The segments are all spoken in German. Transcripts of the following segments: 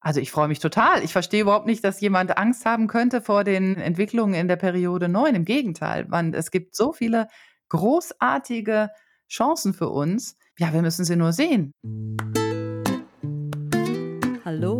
Also ich freue mich total. Ich verstehe überhaupt nicht, dass jemand Angst haben könnte vor den Entwicklungen in der Periode 9. Im Gegenteil, man, es gibt so viele großartige Chancen für uns. Ja, wir müssen sie nur sehen. Hallo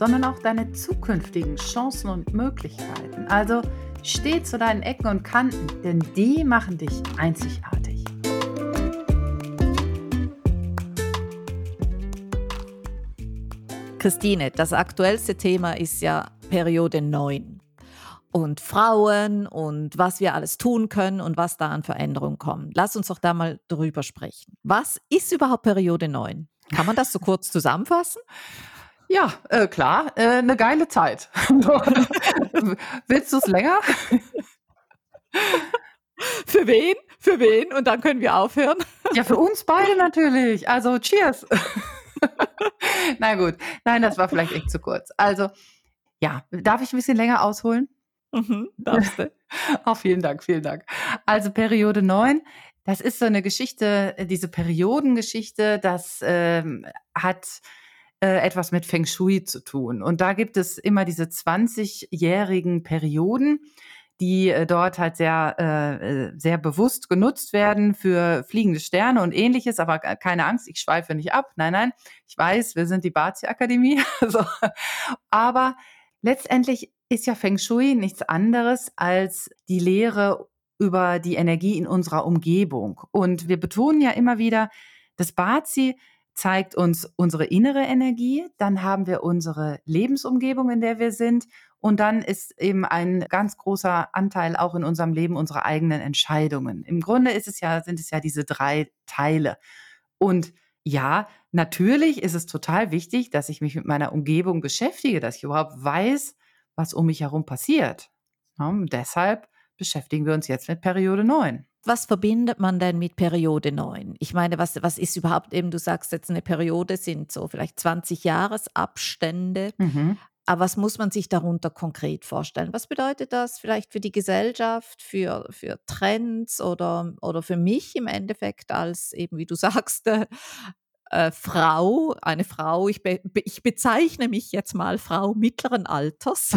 sondern auch deine zukünftigen Chancen und Möglichkeiten. Also steh zu deinen Ecken und Kanten, denn die machen dich einzigartig. Christine, das aktuellste Thema ist ja Periode 9 und Frauen und was wir alles tun können und was da an Veränderungen kommen. Lass uns doch da mal drüber sprechen. Was ist überhaupt Periode 9? Kann man das so kurz zusammenfassen? Ja, äh, klar, äh, eine geile Zeit. Willst du es länger? Für wen? Für wen? Und dann können wir aufhören. Ja, für uns beide natürlich. Also, cheers. Na gut, nein, das war vielleicht echt zu kurz. Also, ja, darf ich ein bisschen länger ausholen? Mhm, darfst du. Auch vielen Dank, vielen Dank. Also Periode 9, das ist so eine Geschichte, diese Periodengeschichte, das ähm, hat äh, etwas mit Feng Shui zu tun. Und da gibt es immer diese 20-jährigen Perioden die äh, dort halt sehr, äh, äh, sehr bewusst genutzt werden für fliegende Sterne und ähnliches. Aber keine Angst, ich schweife nicht ab. Nein, nein, ich weiß, wir sind die Bazi-Akademie. so. Aber letztendlich ist ja Feng Shui nichts anderes als die Lehre über die Energie in unserer Umgebung. Und wir betonen ja immer wieder, das Bazi zeigt uns unsere innere Energie, dann haben wir unsere Lebensumgebung, in der wir sind und dann ist eben ein ganz großer Anteil auch in unserem Leben unsere eigenen Entscheidungen. Im Grunde ist es ja, sind es ja diese drei Teile. Und ja, natürlich ist es total wichtig, dass ich mich mit meiner Umgebung beschäftige, dass ich überhaupt weiß, was um mich herum passiert. Ja, deshalb beschäftigen wir uns jetzt mit Periode 9. Was verbindet man denn mit Periode 9? Ich meine, was, was ist überhaupt eben, du sagst jetzt eine Periode sind so vielleicht 20 Jahresabstände. Mhm. Aber was muss man sich darunter konkret vorstellen? Was bedeutet das vielleicht für die Gesellschaft, für, für Trends oder, oder für mich im Endeffekt als eben, wie du sagst, äh, Frau, eine Frau, ich, be, ich, bezeichne mich jetzt mal Frau mittleren Alters.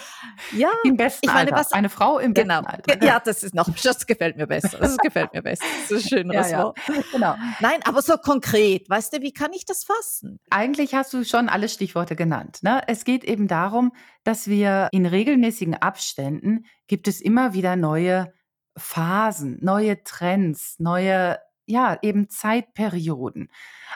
ja, im besten ich meine, Alter. Was, eine Frau im genau, besten Alter. Ja, das ist noch, das gefällt mir besser. Das gefällt mir besser. Das ist ein schöneres ja, ja. Wort. Genau. Nein, aber so konkret, weißt du, wie kann ich das fassen? Eigentlich hast du schon alle Stichworte genannt. Ne? Es geht eben darum, dass wir in regelmäßigen Abständen gibt es immer wieder neue Phasen, neue Trends, neue ja, eben Zeitperioden.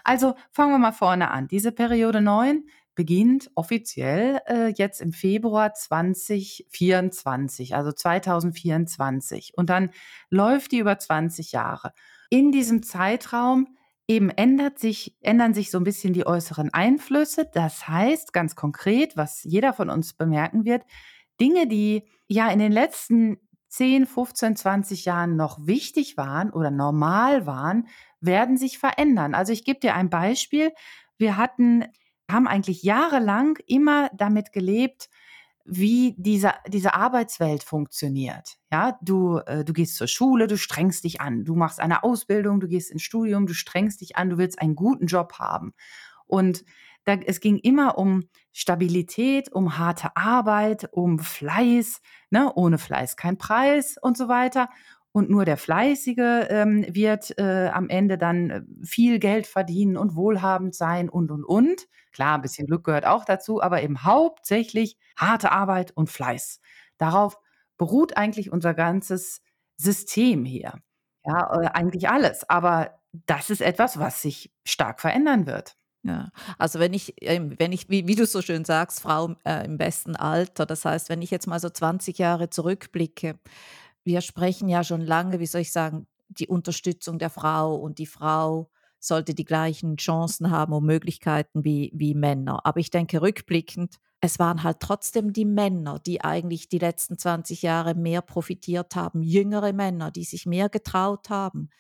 Also fangen wir mal vorne an. Diese Periode 9 beginnt offiziell äh, jetzt im Februar 2024, also 2024. Und dann läuft die über 20 Jahre. In diesem Zeitraum eben ändert sich, ändern sich so ein bisschen die äußeren Einflüsse. Das heißt ganz konkret, was jeder von uns bemerken wird, Dinge, die ja in den letzten 10, 15, 20 Jahren noch wichtig waren oder normal waren, werden sich verändern. Also ich gebe dir ein Beispiel. Wir hatten, haben eigentlich jahrelang immer damit gelebt, wie diese, diese Arbeitswelt funktioniert. Ja, du, äh, du gehst zur Schule, du strengst dich an, du machst eine Ausbildung, du gehst ins Studium, du strengst dich an, du willst einen guten Job haben. Und da, es ging immer um Stabilität, um harte Arbeit, um Fleiß. Ne? Ohne Fleiß kein Preis und so weiter. Und nur der Fleißige ähm, wird äh, am Ende dann äh, viel Geld verdienen und wohlhabend sein und, und, und. Klar, ein bisschen Glück gehört auch dazu, aber eben hauptsächlich harte Arbeit und Fleiß. Darauf beruht eigentlich unser ganzes System hier. Ja, äh, eigentlich alles. Aber das ist etwas, was sich stark verändern wird. Ja, also wenn ich, ähm, wenn ich, wie, wie du so schön sagst, Frau äh, im besten Alter, das heißt, wenn ich jetzt mal so 20 Jahre zurückblicke, wir sprechen ja schon lange, wie soll ich sagen, die Unterstützung der Frau und die Frau sollte die gleichen Chancen haben und Möglichkeiten wie, wie Männer. Aber ich denke, rückblickend, es waren halt trotzdem die Männer, die eigentlich die letzten 20 Jahre mehr profitiert haben, jüngere Männer, die sich mehr getraut haben,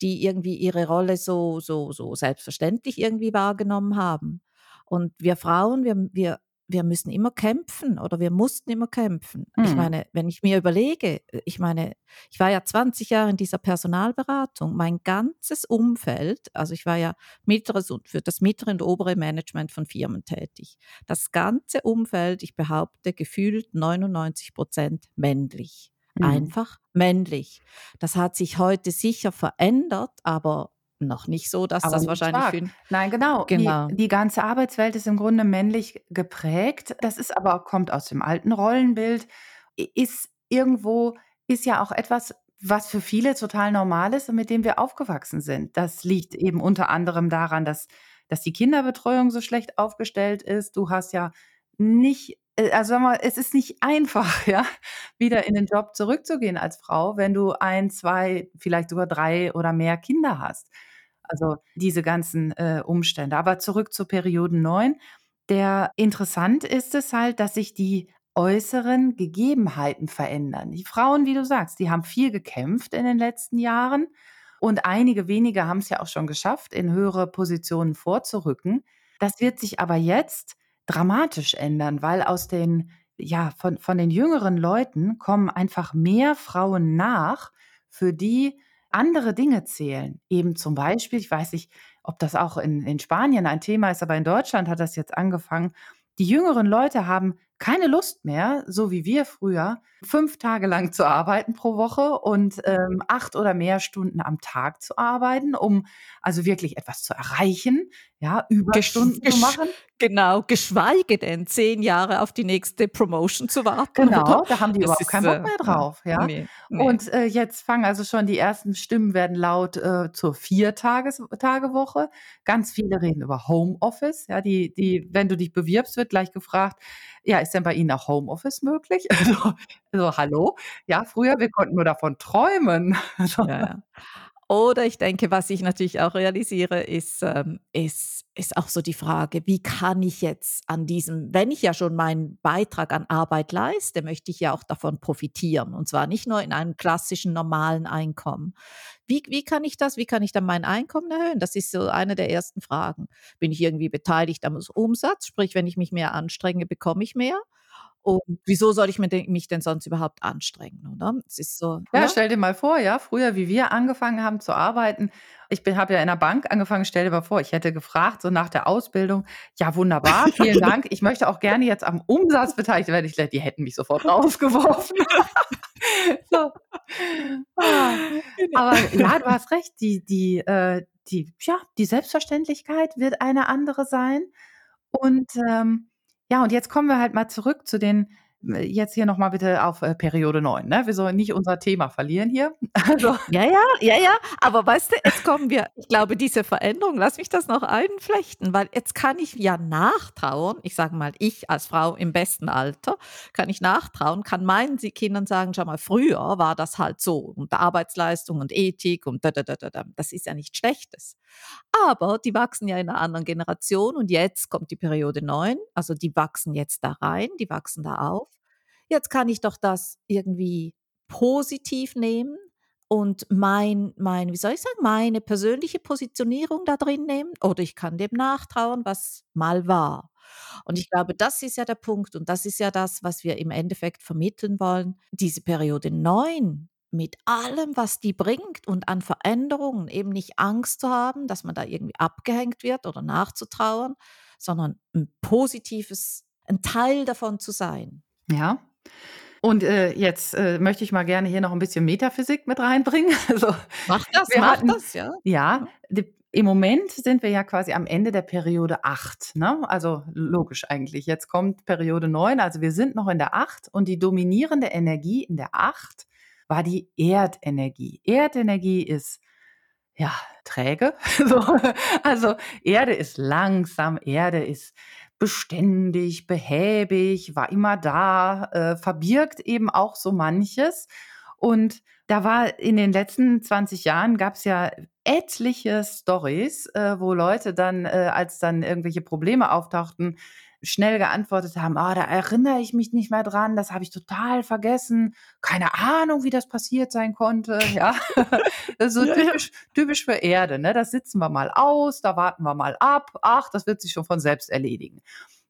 die irgendwie ihre Rolle so, so, so selbstverständlich irgendwie wahrgenommen haben. Und wir Frauen, wir, wir wir müssen immer kämpfen oder wir mussten immer kämpfen. Mhm. Ich meine, wenn ich mir überlege, ich meine, ich war ja 20 Jahre in dieser Personalberatung, mein ganzes Umfeld, also ich war ja mittleres und für das mittlere und obere Management von Firmen tätig. Das ganze Umfeld, ich behaupte, gefühlt 99 Prozent männlich. Mhm. Einfach männlich. Das hat sich heute sicher verändert, aber noch nicht so, dass Aber das wahrscheinlich stark. für Nein, genau. genau. Die, die, ganze Arbeitswelt ist im Grunde männlich geprägt. Das ist aber kommt aus dem alten Rollenbild, ist irgendwo ist ja auch etwas, was für viele total normal ist und mit dem wir aufgewachsen sind. Das liegt eben unter anderem daran, dass dass die Kinderbetreuung so schlecht aufgestellt ist. Du hast ja nicht äh, also sag mal, es ist nicht einfach, ja, wieder in den Job zurückzugehen als Frau, wenn du ein, zwei, vielleicht sogar drei oder mehr Kinder hast. Also diese ganzen äh, Umstände. Aber zurück zur Periode 9. Der interessant ist es halt, dass sich die äußeren Gegebenheiten verändern. Die Frauen, wie du sagst, die haben viel gekämpft in den letzten Jahren und einige wenige haben es ja auch schon geschafft, in höhere Positionen vorzurücken. Das wird sich aber jetzt dramatisch ändern, weil aus den ja, von, von den jüngeren Leuten kommen einfach mehr Frauen nach, für die andere Dinge zählen. Eben zum Beispiel, ich weiß nicht, ob das auch in, in Spanien ein Thema ist, aber in Deutschland hat das jetzt angefangen. Die jüngeren Leute haben keine Lust mehr, so wie wir früher, fünf Tage lang zu arbeiten pro Woche und ähm, acht oder mehr Stunden am Tag zu arbeiten, um also wirklich etwas zu erreichen, ja, Überstunden gesch zu machen. Genau, geschweige denn zehn Jahre auf die nächste Promotion zu warten. Genau, da haben die das überhaupt keinen Bock mehr äh, drauf, ja. Nee, nee. Und äh, jetzt fangen also schon die ersten Stimmen werden laut äh, zur Vier-Tage-Woche. Ganz viele reden über Homeoffice, ja, die, die, wenn du dich bewirbst, wird gleich gefragt, ja, ist denn bei Ihnen auch Homeoffice möglich? Also, also hallo? Ja, früher, wir konnten nur davon träumen. Ja, ja. Oder ich denke, was ich natürlich auch realisiere, ist, ähm, ist, ist auch so die Frage, wie kann ich jetzt an diesem, wenn ich ja schon meinen Beitrag an Arbeit leiste, möchte ich ja auch davon profitieren. Und zwar nicht nur in einem klassischen normalen Einkommen. Wie, wie kann ich das, wie kann ich dann mein Einkommen erhöhen? Das ist so eine der ersten Fragen. Bin ich irgendwie beteiligt am Umsatz? Sprich, wenn ich mich mehr anstrenge, bekomme ich mehr? Und wieso soll ich mich denn sonst überhaupt anstrengen, oder? Es ist so, ja, ja, stell dir mal vor, ja, früher, wie wir angefangen haben zu arbeiten. Ich habe ja in der Bank angefangen, stell dir mal vor, ich hätte gefragt, so nach der Ausbildung, ja, wunderbar, vielen Dank. Ich möchte auch gerne jetzt am Umsatz beteiligt werden. Ich die hätten mich sofort rausgeworfen. so. Aber ja, du hast recht, die, die, äh, die, ja, die Selbstverständlichkeit wird eine andere sein. Und ähm, ja, und jetzt kommen wir halt mal zurück zu den jetzt hier nochmal bitte auf äh, Periode 9. Ne? Wir sollen nicht unser Thema verlieren hier. Also. Ja, ja, ja, ja. Aber weißt du, jetzt kommen wir, ich glaube, diese Veränderung, lass mich das noch einflechten, weil jetzt kann ich ja nachtrauen. Ich sage mal, ich als Frau im besten Alter kann ich nachtrauen, kann meinen Kindern sagen, schau mal, früher war das halt so und Arbeitsleistung und Ethik und da, da, da, da. Das ist ja nichts Schlechtes. Aber die wachsen ja in einer anderen Generation und jetzt kommt die Periode 9, also die wachsen jetzt da rein, die wachsen da auf. Jetzt kann ich doch das irgendwie positiv nehmen und mein, mein, wie soll ich sagen, meine persönliche Positionierung da drin nehmen oder ich kann dem nachtrauen, was mal war. Und ich glaube, das ist ja der Punkt und das ist ja das, was wir im Endeffekt vermitteln wollen. Diese Periode 9 mit allem, was die bringt und an Veränderungen eben nicht Angst zu haben, dass man da irgendwie abgehängt wird oder nachzutrauern, sondern ein positives, ein Teil davon zu sein. Ja. Und äh, jetzt äh, möchte ich mal gerne hier noch ein bisschen Metaphysik mit reinbringen. Also, mach das, mach hatten, das, ja. Ja, die, im Moment sind wir ja quasi am Ende der Periode 8. Ne? Also logisch eigentlich. Jetzt kommt Periode 9, also wir sind noch in der 8 und die dominierende Energie in der 8 war die Erdenergie. Erdenergie ist ja träge. also Erde ist langsam, Erde ist beständig, behäbig, war immer da, äh, verbirgt eben auch so manches. Und da war in den letzten 20 Jahren gab es ja etliche Stories, äh, wo Leute dann, äh, als dann irgendwelche Probleme auftauchten, schnell geantwortet haben, ah, da erinnere ich mich nicht mehr dran, das habe ich total vergessen, keine Ahnung, wie das passiert sein konnte, ja. Das ist so typisch, typisch für Erde, ne? Das sitzen wir mal aus, da warten wir mal ab, ach, das wird sich schon von selbst erledigen.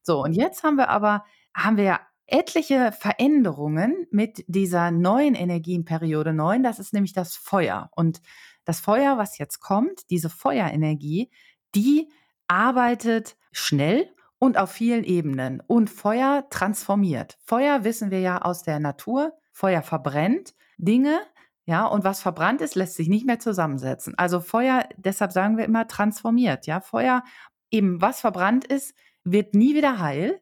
So, und jetzt haben wir aber, haben wir ja etliche Veränderungen mit dieser neuen Energienperiode 9, das ist nämlich das Feuer. Und das Feuer, was jetzt kommt, diese Feuerenergie, die arbeitet schnell und auf vielen Ebenen. Und Feuer transformiert. Feuer wissen wir ja aus der Natur. Feuer verbrennt Dinge, ja, und was verbrannt ist, lässt sich nicht mehr zusammensetzen. Also Feuer, deshalb sagen wir immer transformiert, ja. Feuer, eben was verbrannt ist, wird nie wieder heil.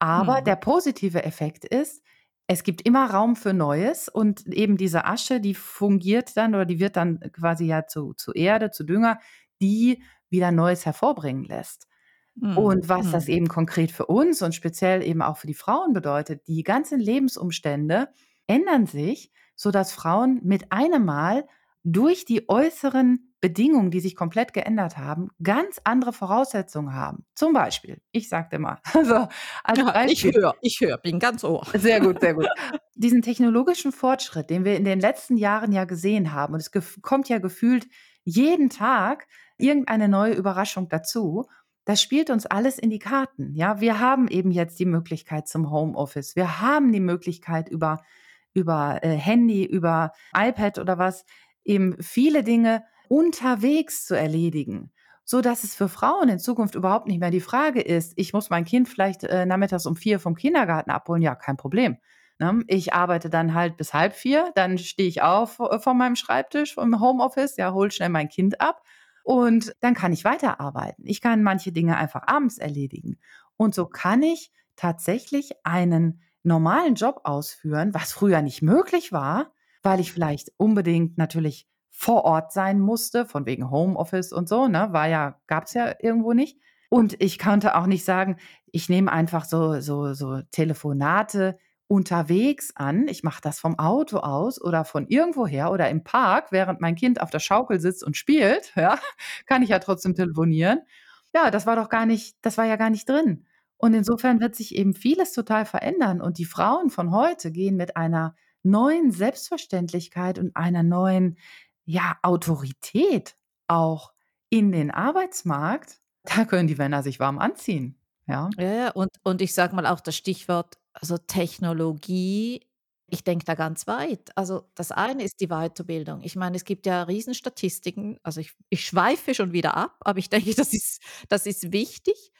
Aber Hm. der positive Effekt ist, es gibt immer Raum für Neues und eben diese Asche, die fungiert dann oder die wird dann quasi ja zu, zu Erde, zu Dünger, die wieder Neues hervorbringen lässt. Hm. Und was das Hm. eben konkret für uns und speziell eben auch für die Frauen bedeutet, die ganzen Lebensumstände ändern sich, sodass Frauen mit einem Mal durch die äußeren Bedingungen, die sich komplett geändert haben, ganz andere Voraussetzungen haben. Zum Beispiel, ich sagte mal, also als Ja, ich Beispiel, höre, ich höre, bin ganz Ohr. sehr gut, sehr gut. Diesen technologischen Fortschritt, den wir in den letzten Jahren ja gesehen haben, und es kommt ja gefühlt jeden Tag irgendeine neue Überraschung dazu, das spielt uns alles in die Karten. Ja, wir haben eben jetzt die Möglichkeit zum Homeoffice. Wir haben die Möglichkeit über, über äh, Handy, über iPad oder was, eben viele Dinge unterwegs zu erledigen. So dass es für Frauen in Zukunft überhaupt nicht mehr die Frage ist, ich muss mein Kind vielleicht äh, nachmittags um vier vom Kindergarten abholen. Ja, kein Problem. Ne? Ich arbeite dann halt bis halb vier, dann stehe ich auf äh, von meinem Schreibtisch im Homeoffice, ja, hol schnell mein Kind ab und dann kann ich weiterarbeiten. Ich kann manche Dinge einfach abends erledigen. Und so kann ich tatsächlich einen normalen Job ausführen, was früher nicht möglich war, weil ich vielleicht unbedingt natürlich vor Ort sein musste, von wegen Homeoffice und so, ne? War ja, gab es ja irgendwo nicht. Und ich konnte auch nicht sagen, ich nehme einfach so, so, so Telefonate unterwegs an. Ich mache das vom Auto aus oder von irgendwoher oder im Park, während mein Kind auf der Schaukel sitzt und spielt, ja, kann ich ja trotzdem telefonieren. Ja, das war doch gar nicht, das war ja gar nicht drin. Und insofern wird sich eben vieles total verändern. Und die Frauen von heute gehen mit einer neuen Selbstverständlichkeit und einer neuen, ja, Autorität auch in den Arbeitsmarkt. Da können die Männer sich warm anziehen. Ja. Ja, und, und ich sage mal auch das Stichwort, also Technologie, ich denke da ganz weit. Also das eine ist die Weiterbildung. Ich meine, es gibt ja Riesenstatistiken, also ich, ich schweife schon wieder ab, aber ich denke, das ist, das ist wichtig.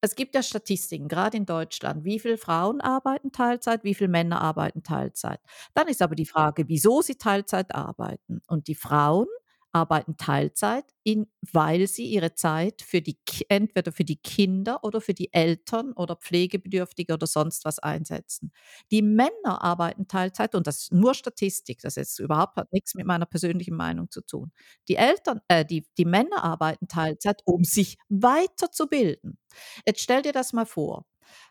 Es gibt ja Statistiken, gerade in Deutschland, wie viele Frauen arbeiten Teilzeit, wie viele Männer arbeiten Teilzeit. Dann ist aber die Frage, wieso sie Teilzeit arbeiten. Und die Frauen arbeiten Teilzeit, in, weil sie ihre Zeit für die, entweder für die Kinder oder für die Eltern oder Pflegebedürftige oder sonst was einsetzen. Die Männer arbeiten Teilzeit und das ist nur Statistik, das jetzt überhaupt hat nichts mit meiner persönlichen Meinung zu tun. Die Eltern, äh, die, die Männer arbeiten Teilzeit, um sich weiterzubilden. Jetzt stell dir das mal vor.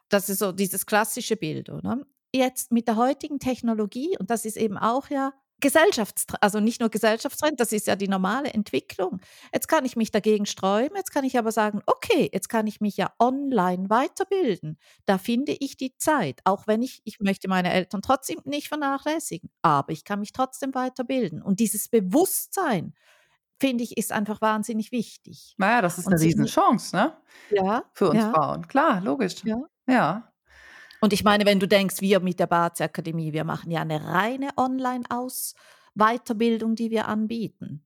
Das ist so dieses klassische Bild, oder? Jetzt mit der heutigen Technologie, und das ist eben auch ja Gesellschaftstrend, also nicht nur Gesellschaftstrend, das ist ja die normale Entwicklung. Jetzt kann ich mich dagegen sträuben, jetzt kann ich aber sagen, okay, jetzt kann ich mich ja online weiterbilden. Da finde ich die Zeit, auch wenn ich, ich möchte meine Eltern trotzdem nicht vernachlässigen, aber ich kann mich trotzdem weiterbilden. Und dieses Bewusstsein, finde ich, ist einfach wahnsinnig wichtig. Naja, das ist Und eine Riesenchance, ne? ja, Für uns ja, Frauen. Klar, logisch. ja. Ja. Und ich meine, wenn du denkst, wir mit der Bazi-Akademie, wir machen ja eine reine Online-Aus-Weiterbildung, die wir anbieten.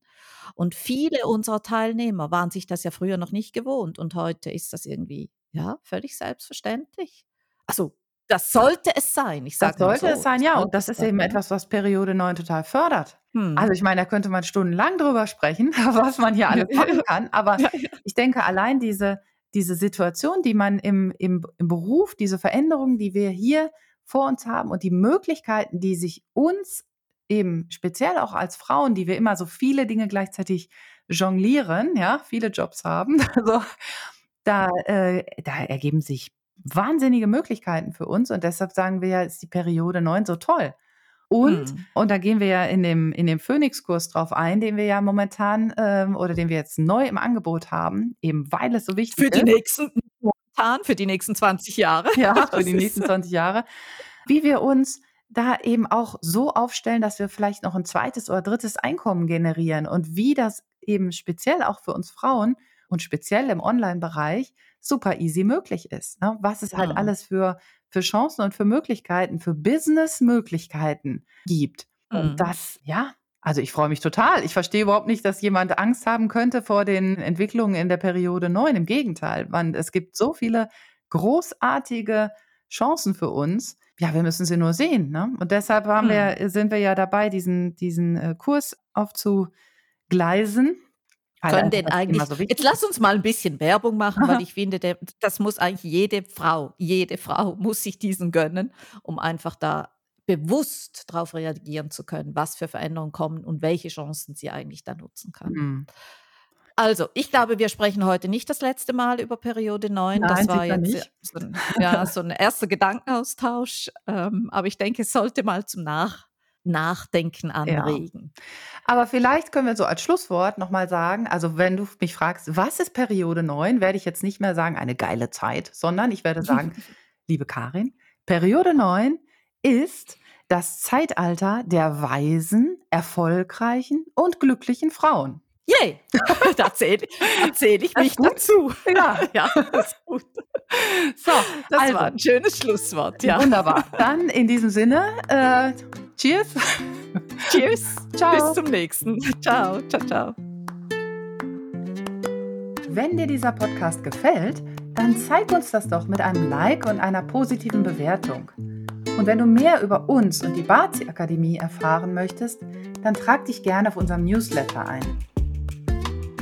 Und viele unserer Teilnehmer waren sich das ja früher noch nicht gewohnt und heute ist das irgendwie, ja, völlig selbstverständlich. Also, das sollte es sein. Ich Das sage mal sollte es so, sein, das ja. Und das es ist eben sein, etwas, was Periode 9 total fördert. Also Hm. ich meine, da könnte man stundenlang drüber sprechen, was man hier alles machen kann. Aber Ja, ja. ich denke, allein diese, diese Situation, die man im, im, im Beruf, diese Veränderungen, die wir hier vor uns haben und die Möglichkeiten, die sich uns eben speziell auch als Frauen, die wir immer so viele Dinge gleichzeitig jonglieren, ja, viele Jobs haben, also da, äh, da ergeben sich wahnsinnige Möglichkeiten für uns und deshalb sagen wir ja, ist die Periode 9 so toll. Und, mhm. und da gehen wir ja in dem, in dem Phoenix-Kurs drauf ein, den wir ja momentan ähm, oder den wir jetzt neu im Angebot haben, eben weil es so wichtig ist. Für die nächsten, momentan, für die nächsten 20 Jahre. Ja, für die nächsten 20 Jahre. Wie wir uns da eben auch so aufstellen, dass wir vielleicht noch ein zweites oder drittes Einkommen generieren und wie das eben speziell auch für uns Frauen und speziell im Online-Bereich super easy möglich ist. Ne? Was es halt mhm. alles für, für Chancen und für Möglichkeiten, für Business-Möglichkeiten gibt. Mhm. Und das, ja, also ich freue mich total. Ich verstehe überhaupt nicht, dass jemand Angst haben könnte vor den Entwicklungen in der Periode 9. Im Gegenteil, man, es gibt so viele großartige Chancen für uns. Ja, wir müssen sie nur sehen. Ne? Und deshalb haben mhm. wir, sind wir ja dabei, diesen, diesen äh, Kurs aufzugleisen. Können denn eigentlich, so jetzt lass uns mal ein bisschen Werbung machen, Aha. weil ich finde, der, das muss eigentlich jede Frau, jede Frau muss sich diesen gönnen, um einfach da bewusst darauf reagieren zu können, was für Veränderungen kommen und welche Chancen sie eigentlich da nutzen kann. Mhm. Also, ich glaube, wir sprechen heute nicht das letzte Mal über Periode 9. Nein, das war jetzt so ein, ja, so ein erster Gedankenaustausch. Ähm, aber ich denke, es sollte mal zum Nach Nachdenken anregen. Ja. Aber vielleicht können wir so als Schlusswort nochmal sagen, also wenn du mich fragst, was ist Periode 9, werde ich jetzt nicht mehr sagen, eine geile Zeit, sondern ich werde sagen, liebe Karin, Periode 9 ist das Zeitalter der weisen, erfolgreichen und glücklichen Frauen. Yay! da erzähle erzähl ich mich dazu. Ja, ja, das ist gut. So, das also, war ein schönes Schlusswort. Ja. Wunderbar. Dann in diesem Sinne, äh, cheers. Cheers. Ciao. Bis zum nächsten. Ciao, ciao, ciao. Wenn dir dieser Podcast gefällt, dann zeig uns das doch mit einem Like und einer positiven Bewertung. Und wenn du mehr über uns und die Bazi Akademie erfahren möchtest, dann trag dich gerne auf unserem Newsletter ein.